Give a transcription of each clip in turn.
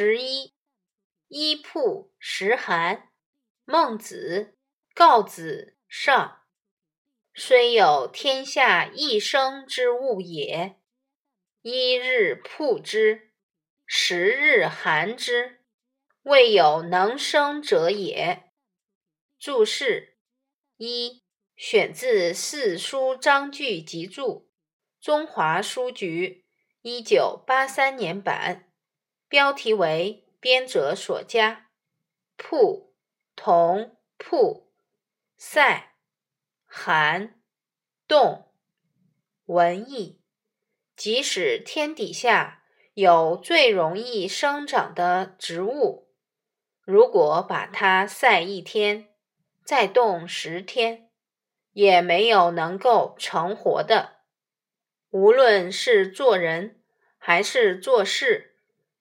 十一，一曝十寒。孟子告子上，虽有天下一生之物也，一日曝之，十日寒之，未有能生者也。注释一，选自《四书章句集注》，中华书局一九八三年版，标题为编者所加。曝。同曝晒寒冻文艺，即使天底下有最容易生长的植物，如果把它晒一天，再冻十天，也没有能够成活的。无论是做人还是做事，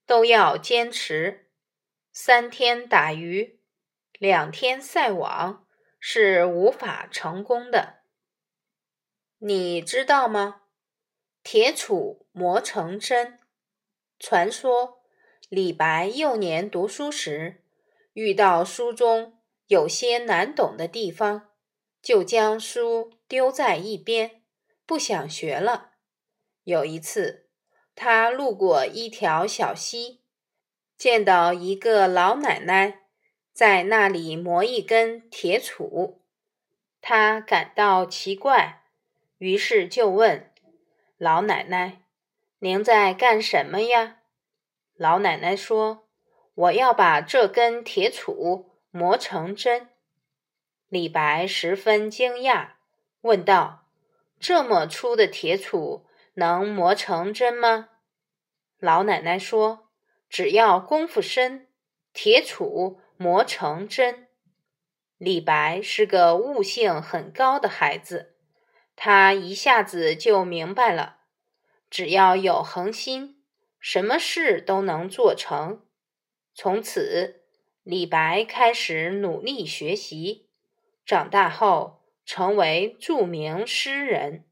都要坚持三天打鱼。两天晒网是无法成功的，你知道吗？铁杵磨成针。传说李白幼年读书时，遇到书中有些难懂的地方，就将书丢在一边，不想学了。有一次，他路过一条小溪，见到一个老奶奶。在那里磨一根铁杵，他感到奇怪，于是就问老奶奶：“您在干什么呀？”老奶奶说：“我要把这根铁杵磨成针。”李白十分惊讶，问道：“这么粗的铁杵能磨成针吗？”老奶奶说：“只要功夫深，铁杵。”磨成针。李白是个悟性很高的孩子，他一下子就明白了，只要有恒心，什么事都能做成。从此，李白开始努力学习，长大后成为著名诗人。